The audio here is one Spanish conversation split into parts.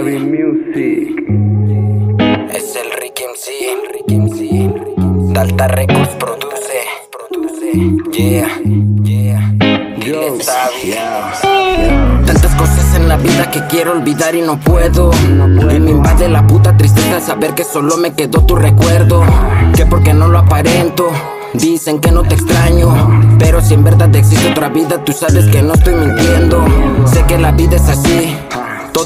Javi Music. Es el Rick MC, Rick MC. Dalta Records produce, produce. Yeah, yeah. Xavi. Tantas cosas en la vida que quiero olvidar y no puedo. Y me invade la puta tristeza saber que solo me quedó tu recuerdo. Que porque no lo aparento. Dicen que no te extraño, pero si en verdad existe otra vida, tú sabes que no estoy mintiendo. Sé que la vida es así,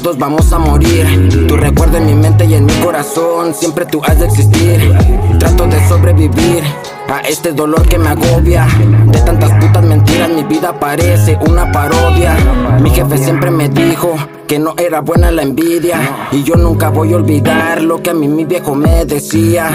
todos vamos a morir. Tu recuerdo en mi mente y en mi corazón, siempre tú has de existir. Trato de sobrevivir a este dolor que me agobia. De tantas putas mentiras, mi vida parece una parodia. Mi jefe siempre me dijo que no era buena la envidia. Y yo nunca voy a olvidar lo que a mí mi viejo me decía.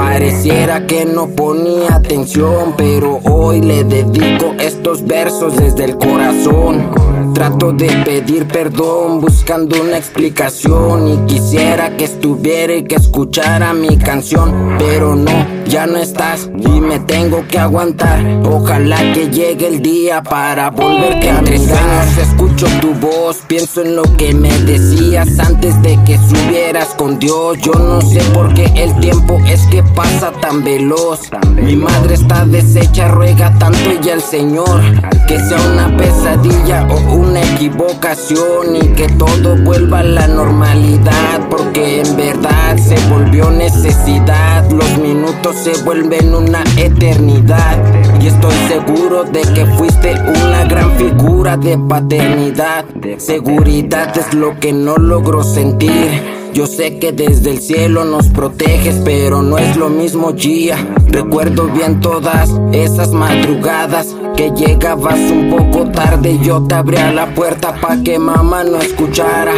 Pareciera que no ponía atención, pero hoy le dedico estos versos desde el corazón. Trato de pedir perdón buscando una explicación y quisiera que estuviera y que escuchara mi canción, pero no, ya no estás y me tengo que aguantar. Ojalá que llegue el día para volver que entre sueños escucho tu voz, pienso en lo que me decías antes de que subieras con Dios. Yo no sé por qué el tiempo es que pasa tan veloz. Mi madre está deshecha, ruega tanto ella al Señor que sea una pesadilla o una equivocación y que todo vuelva a la normalidad porque en verdad se volvió necesidad. Los minutos se vuelven una eternidad y estoy seguro de que fuiste una gran figura de paternidad. Seguridad es lo que no logro sentir. Yo sé que desde el cielo nos proteges, pero no es lo mismo Gia. Recuerdo bien todas esas madrugadas que llegabas un poco tarde yo te abría la puerta pa' que mamá no escuchara.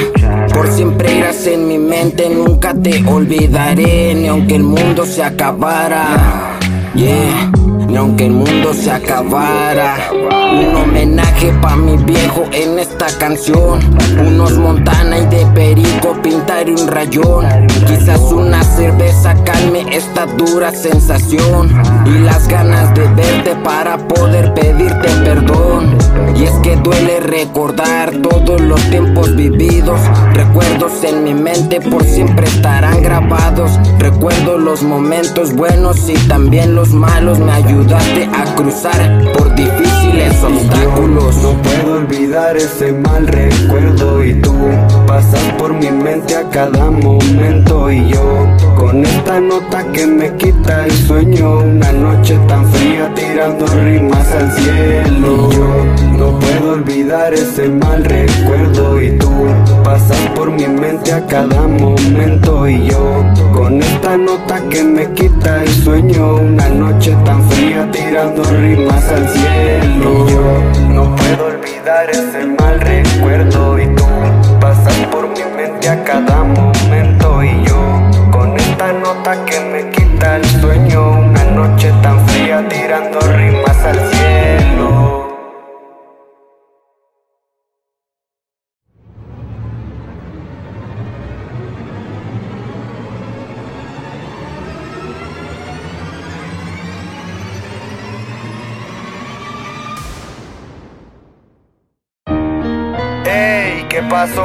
Por siempre irás en mi mente, nunca te olvidaré, ni aunque el mundo se acabara. Yeah ni aunque el mundo se acabara. Un homenaje pa' mi viejo en esta canción. Unos Montana y de Perico pintar un rayón. Quizás una cerveza calme esta dura sensación. Y las ganas de verte para poder pedirte perdón. Y es que duele recordar todos los tiempos vividos. Recuerdos en mi mente por siempre estarán grabados. Recuerdo los momentos buenos y también los malos me ayudaste a cruzar por obstáculos. no puedo olvidar ese mal recuerdo y tú pasas por mi mente a cada momento y yo con esta nota que me quita el sueño, una noche tan fría tirando rimas al cielo. Y yo no puedo olvidar ese mal recuerdo y tú pasas por mi mente a cada momento y yo con esta nota que me quita el sueño, una noche tan fría tirando rimas al cielo. Olvidar ese mal recuerdo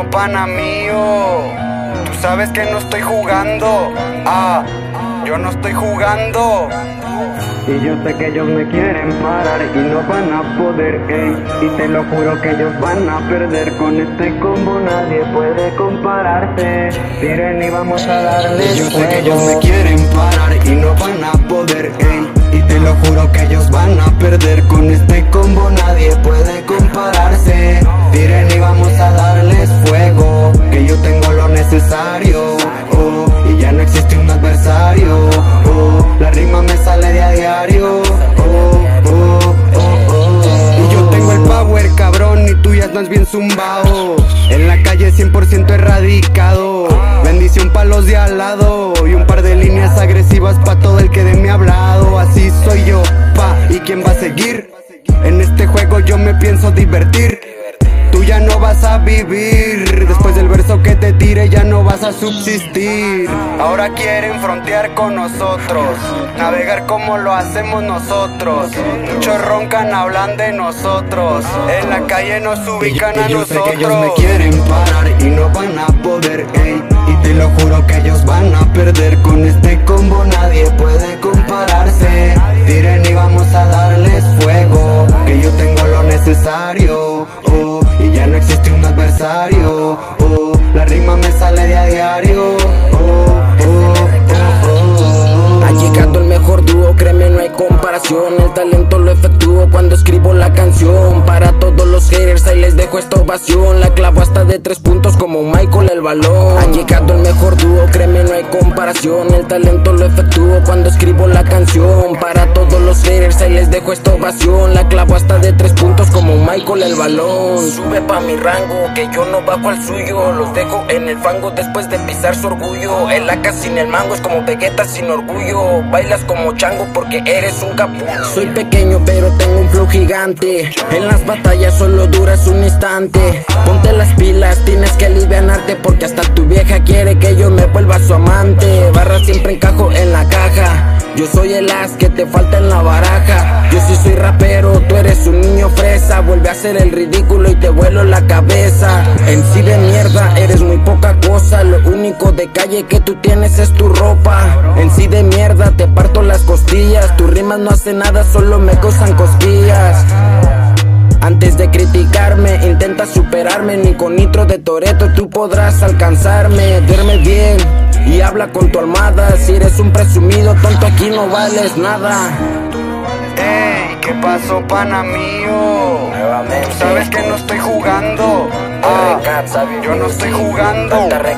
¿Qué pasó, pana mío? Tú sabes que no estoy jugando. Ah, yo no estoy jugando. Y yo sé que ellos me quieren parar y no van a poder, ey. Y te lo juro que ellos van a perder con este combo, nadie puede compararse. Miren y vamos a darles Y yo sé que ellos me quieren parar y no van a poder, ey. Y te lo juro que ellos van a perder con este combo, nadie puede compararse. Miren y vamos a darles fuego, que yo tengo lo necesario. Oh, y ya no existe un adversario. Oh, la rima me sale de a diario. Oh, oh, oh, oh. Y yo tengo el power, cabrón, y tú ya estás bien zumbado. En la calle 100% erradicado. Bendición pa' los de al lado. Y un par de líneas agresivas pa' todo el que de mí ha hablado. Así soy yo, pa' ¿y quién va a seguir? En este juego yo me pienso divertir. Tú ya no vas a vivir. Después del verso que te tire, ya no vas a subsistir. Ahora quieren frontear con nosotros. Navegar como lo hacemos nosotros. Muchos roncan, hablan de nosotros. En la calle nos ubican a nosotros. Sé que ellos me quieren parar y no van a poder, ey. Y te lo juro que ellos van a perder. Con este combo nadie puede compararse. Tiren y vamos a darles fuego. Que yo tengo lo necesario. El talento lo efectúo cuando escribo la canción. Haters, ahí les dejo esta ovación. La clavo hasta de tres puntos como Michael el balón. Ha llegado el mejor dúo, créeme, no hay comparación. El talento lo efectúo cuando escribo la canción. Para todos los haters, ahí les dejo esta ovación. La clavo hasta de tres puntos como Michael el balón. Sube pa' mi rango, que yo no bajo al suyo. Los dejo en el fango después de pisar su orgullo. El AK sin el mango es como Vegeta sin orgullo. Bailas como chango porque eres un capullo. Soy pequeño pero tengo un flow gigante. En las batallas solo duras un instante. Ponte las pilas, tienes que alivianarte porque hasta tu vieja quiere que yo me vuelva su amante. Barra siempre encajo en la caja. Yo soy el as que te falta en la baraja. Yo sí soy rapero, tú eres un niño fresa. Vuelve a hacer el ridículo y te vuelo la cabeza. En sí de mierda, eres muy poca cosa. Lo único de calle que tú tienes es tu ropa. En sí de mierda, te parto las costillas. Tus rimas no hacen nada, solo me causan cosquillas. Antes de criticarme, intenta superarme. Ni con nitro de Toreto tú podrás alcanzarme. Duerme bien y habla con tu almohada. Si eres un presumido, tonto, aquí no vales nada. Ey, ¿qué pasó, pana mío? Nuevamente. Sabes que no estoy jugando. Ah, yo no estoy jugando. La.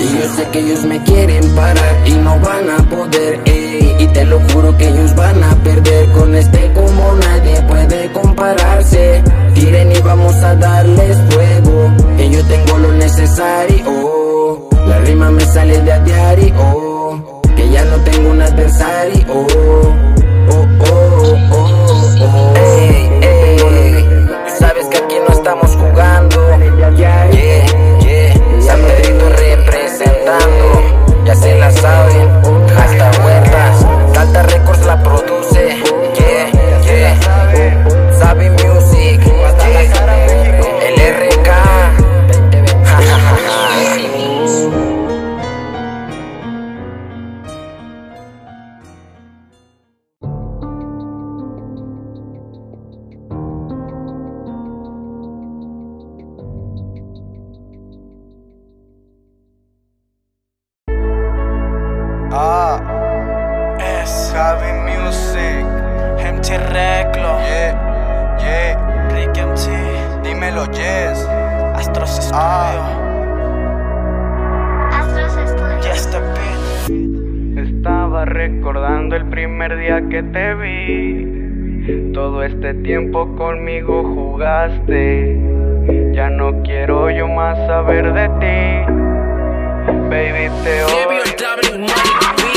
Y yo sé que ellos me quieren parar y no van a poder, ey. Y te lo juro que ellos van a perder. Con este como nadie puede compararse. Tiren y vamos a darles fuego. Que yo tengo lo necesario. La rima me sale de a diario. Que ya no tengo un adversario. Reclo, Yeah, yeah. Rick MC, Dímelo, yes. Astros Studio, Ah. Astros Studios. Yes the beat. Estaba recordando el primer día que te vi. Todo este tiempo conmigo jugaste. Ya no quiero yo más saber de ti. Baby, te odio.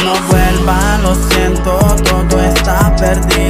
No vuelva, lo siento, todo está perdido.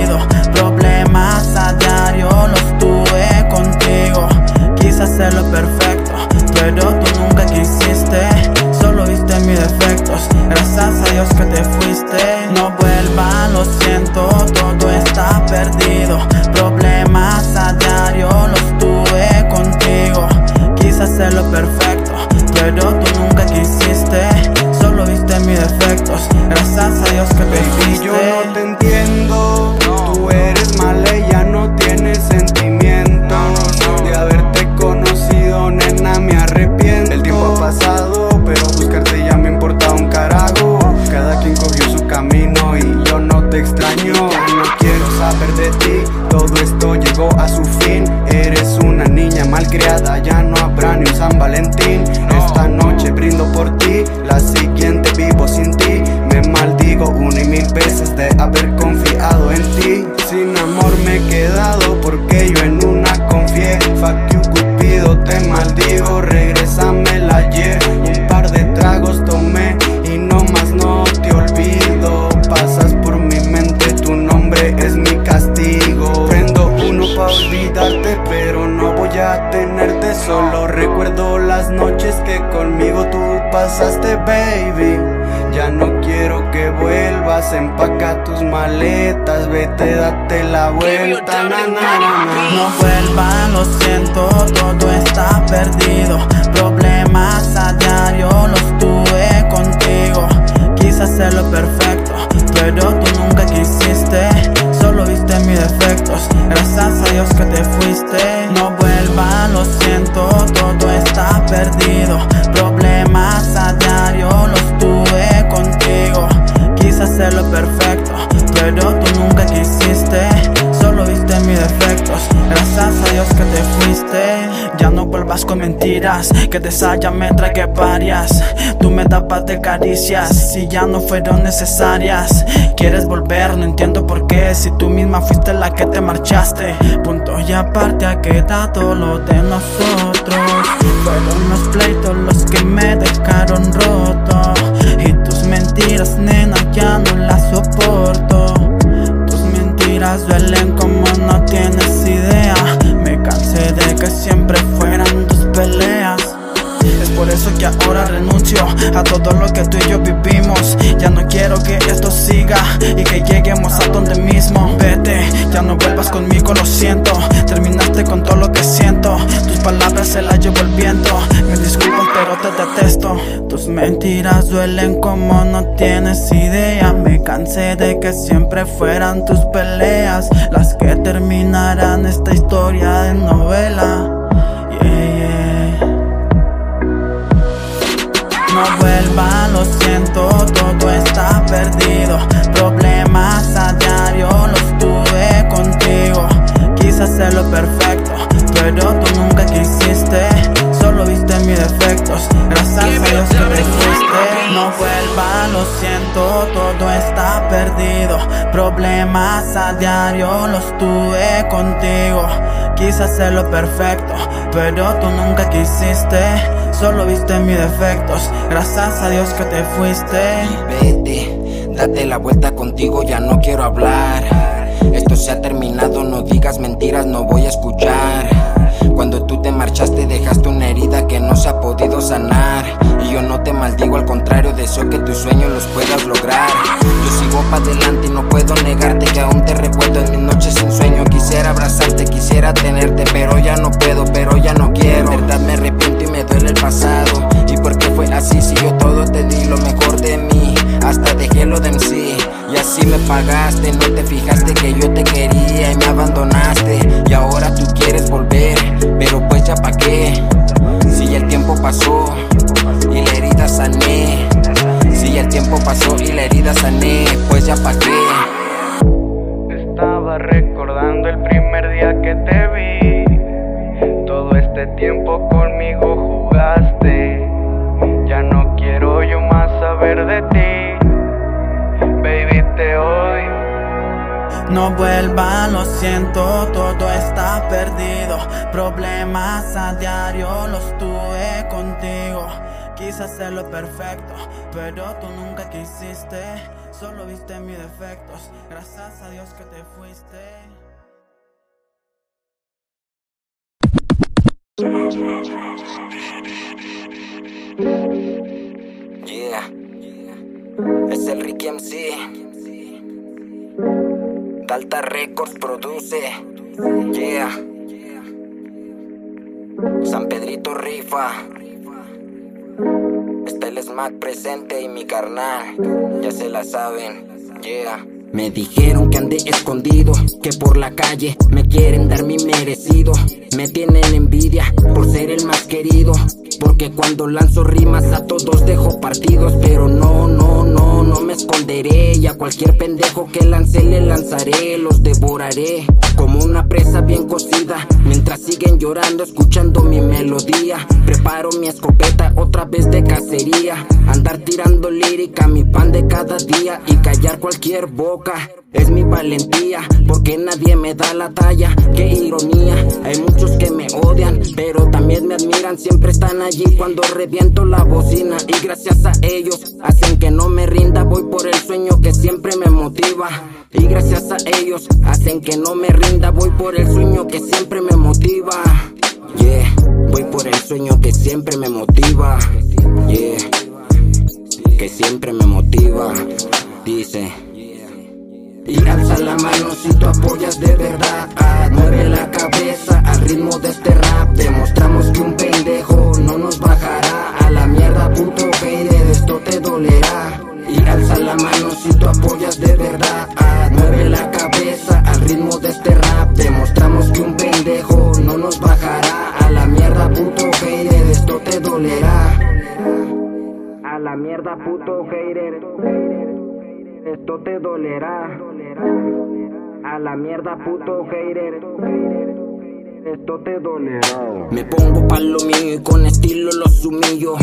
Empaca tus maletas, vete, date la vuelta, na, na, na, na. No vuelva, lo siento, todo está perdido. Problemas a diario los tuve contigo. Quise hacerlo perfecto, pero tú nunca quisiste. Solo viste mis defectos. Gracias a Dios que te fuiste. No vuelva, lo siento, todo está perdido. Problemas que de esa ya me tragué varias. Tú me tapas de caricias, si ya no fueron necesarias. Quieres volver, no entiendo por qué. Si tú misma fuiste la que te marchaste. Punto y aparte ha quedado lo de nosotros. Fueron los pleitos los que me dejaron roto. Y tus mentiras, nena, ya no las soporto. Tus mentiras duelen como no tienes mentiras duelen como no tienes idea. Me cansé de que siempre fueran tus peleas las que terminarán esta historia de novela. No vuelva, lo siento, todo Problemas a diario los tuve contigo. Quise hacerlo perfecto, pero tú nunca quisiste. Solo viste mis defectos. Gracias a Dios que te fuiste. Vete, date la vuelta contigo, ya no quiero hablar. Esto se ha terminado, no digas mentiras, no voy a escuchar. Cuando tú te marchaste dejaste una herida que no se ha podido sanar. Yo no te maldigo, al contrario, deseo que tus sueños los puedas lograr. Yo sigo para adelante y no puedo negarte que aún te recuerdo en mis noches sin sueño. Quisiera abrazarte, quisiera tenerte, pero ya no puedo, pero ya no quiero. En verdad me arrepiento y me duele el pasado. ¿Y por qué fue así si yo todo te di lo mejor de mí? Hasta dejé lo de MC. Y así me pagaste, no te fijaste que yo te quería y me abandonaste. Y ahora tú quieres volver, pero pues ya pa' qué. Si ya el tiempo pasó y la herida sané. Si ya el tiempo pasó y la herida sané, pues ya pa' qué. Estaba recordando el primer día que te vi. Todo este tiempo conmigo jugaste. Ya no quiero yo más saber de ti. Baby, te odio. No vuelva, lo siento, todo está perdido. Problemas a diario los tuve contigo. Quise hacerlo perfecto, pero tú nunca quisiste. Solo viste mis defectos. Gracias a Dios que te fuiste. Yeah, es el Ricky MC. Dalta Records produce. Yeah, San Pedrito rifa. Smack presente y mi carnal. Ya se la saben. Yeah. Me dijeron que andé escondido, que por la calle me quieren dar mi merecido. Me tienen envidia por ser el más querido. Porque cuando lanzo rimas a todos dejo partidos. Pero no, no, no, no me esconderé. Y a cualquier pendejo que lance le lanzaré. Los devoraré como una presa bien cocida. Llorando, escuchando mi melodía. Preparo mi escopeta otra vez de cacería. Andar tirando lírica, mi pan de cada día. Y callar cualquier boca. Es mi valentía, porque nadie me da la talla. Qué ironía, hay muchos que me odian, pero también me admiran. Siempre están allí cuando reviento la bocina. Y gracias a ellos, hacen que no me rinda. Voy por el sueño que siempre me motiva. Y gracias a ellos, hacen que no me rinda. Voy por el sueño que siempre me motiva. Yeah, voy por el sueño que siempre me motiva. Yeah, que siempre me motiva. Si tú apoyas de verdad. Mueve la cabeza al ritmo de este rap. Demostramos que un pendejo no nos bajará. A la mierda, puto hater, esto te dolerá. Y alza la mano si tú apoyas de verdad. Mueve la cabeza al ritmo de este rap. Demostramos que un pendejo no nos bajará. A la mierda, puto hater, esto te dolerá. A la mierda, puto hater. Esto te dolerá. A la mierda, puto hater. Esto te dolerá. Me pongo pa' lo mío y con estilo los humillo.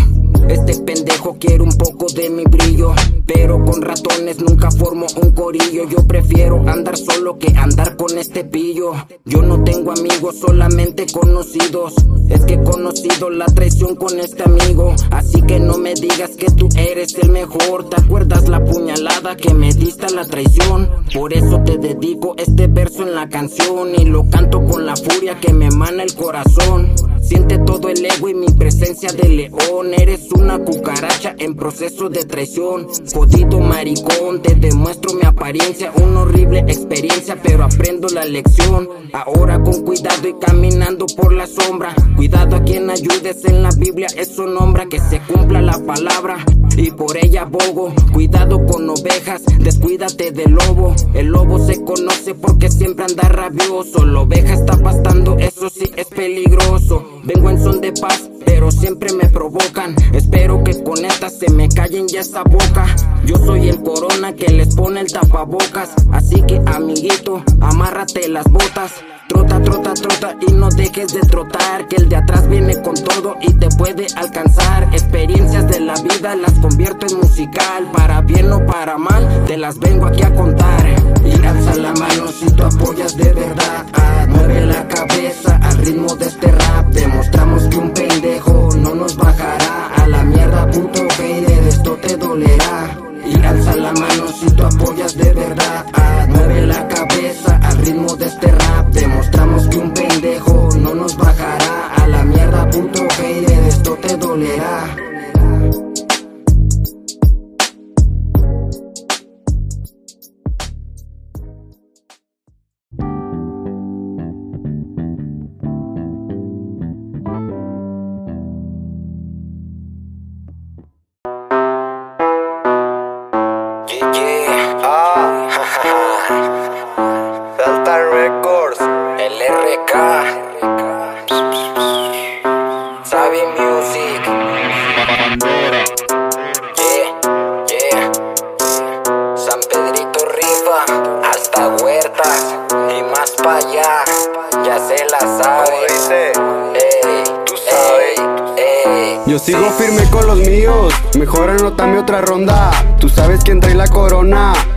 Este pendejo quiere un poco de mi brillo. Pero con ratones nunca formo un corillo. Yo prefiero andar solo que andar con este pillo. Yo no tengo amigos, solamente conocidos. Es que he conocido la traición con este amigo. Así que no me digas que tú eres el mejor. ¿Te acuerdas la puñalada que me diste a la traición? Por eso te dedico este verso en la canción. Y lo canto con la furia que me emana el corazón. Siente todo el ego y mi presencia de león. Eres una cucaracha en proceso de traición. Jodido maricón, te demuestro mi apariencia. Una horrible experiencia, pero aprendo la lección. Ahora con cuidado y caminando por la sombra. Cuidado a quien ayudes en la Biblia, eso nombra que se cumpla la palabra. Y por ella abogo, cuidado con ovejas, descuídate del lobo. El lobo se conoce porque siempre anda rabioso. La oveja está pastando, eso sí es peligroso. Vengo en son de paz, pero siempre me provocan. Espero que con esta se me callen ya esa boca. Yo soy el corona que les pone el tapabocas. Así que, amiguito, amárrate las botas. Trota, trota, trota y no dejes de trotar. Que el de atrás viene con todo y te puede alcanzar. Experiencias de la vida las convierto en musical. Para bien o para mal, te las vengo aquí a contar. Y alza la mano si tú apoyas de verdad. Mueve la cabeza al ritmo de este rap. Demostramos que un pendejo no nos bajará. A la mierda, puto hater, esto te dolerá. Y alza la mano si tú apoyas de verdad. Mueve la cabeza al ritmo de este rap. Demostramos que un pendejo no nos bajará. A la mierda, puto hater, esto te dolerá.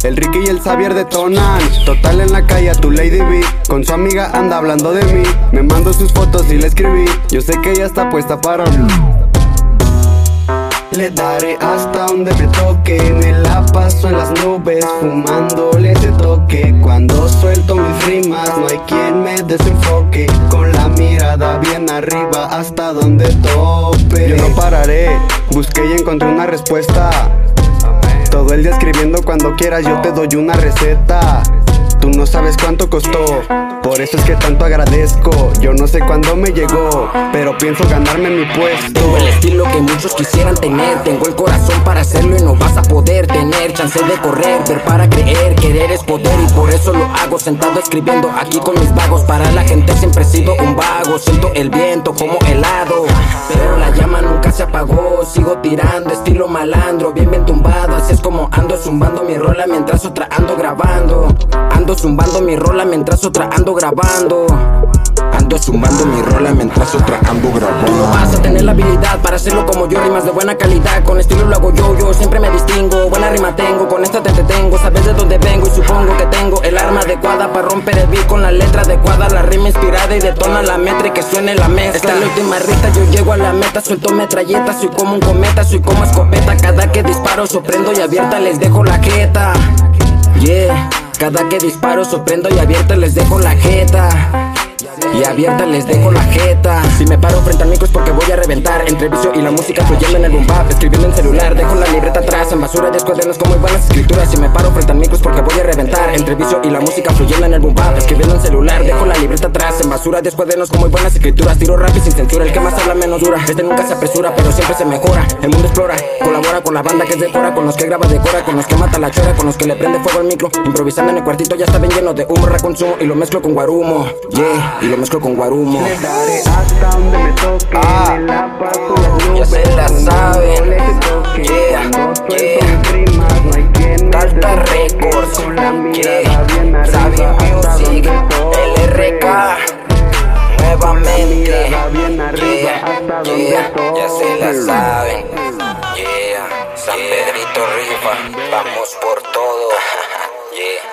El Ricky y el Xavier detonan. Total en la calle a tu Lady B, con su amiga anda hablando de mí. Me mando sus fotos y le escribí, yo sé que ella está puesta para mí. Le daré hasta donde me toque, me la paso en las nubes, fumándole ese toque. Cuando suelto mis rimas, no hay quien me desenfoque. Con la mirada bien arriba, hasta donde tope. Yo no pararé, busqué y encontré una respuesta. Todo el día escribiendo cuando quieras, yo te doy una receta. Tú no sabes cuánto costó, por eso es que tanto agradezco. Yo no sé cuándo me llegó, pero pienso ganarme mi puesto. Tengo el estilo que muchos quisieran tener. Tengo el corazón para hacerlo y no vas a poder tener chance de correr, ver para creer. Querer es poder y por eso lo hago. Sentado escribiendo aquí con mis vagos. Para la gente siempre he sido un vago. Siento el viento como helado. Pero la llama nunca se apagó. Sigo tirando, estilo malandro. Bien, bien tumbado. Así es como ando zumbando mi rola mientras otra ando grabando. Ando zumbando mi rola mientras otra ando grabando. Ando zumbando mi rola mientras otra ando grabando. Tú no vas a tener la habilidad para hacerlo como yo, rimas de buena calidad. Con estilo lo hago yo, yo siempre me distingo. Buena rima tengo, con esta te detengo. Sabes de dónde vengo y supongo que tengo el arma adecuada para romper el beat con la letra adecuada. La rima inspirada y detona la metra y que suene la mezcla. Esta es la última rita, yo llego a la meta, suelto metralleta. Soy como un cometa, soy como escopeta. Cada que disparo, sorprendo y abierta les dejo la jeta. Yeah, cada que disparo, sorprendo y abierta les dejo la jeta. Y abierta les dejo la jeta. Si me paro frente al micro es porque voy a reventar. Entre vicio y la música fluyendo en el boom bap Escribiendo en celular, dejo la libreta atrás En basura de cuadernos como buenas escrituras. Si me paro frente al micro es porque voy a reventar. Celular Entre vicio y la música fluyendo en el boom bap Escribiendo en celular, dejo la libreta atrás En basura, de con muy buenas escrituras. Tiro rap y sin censura, el que más habla menos dura. Este nunca se apresura, pero siempre se mejora. El mundo explora, colabora con la banda que es decora Con los que graba decora, con los que mata la chora Con los que le prende fuego al micro. Improvisando en el cuartito ya está bien lleno de humo Reconsumo y lo mezclo con guarumo. Yeah, y lo mezclo con guarumo Le daré hasta donde me toque Ah. Me la paso Ya se la saben. Yeah, yeah. desenfoque. Records, yeah, Sabi Music. LRK, nuevamente, yeah, yeah, ya se la saben, yeah, San Pedrito Rifa, vamos por todo, yeah.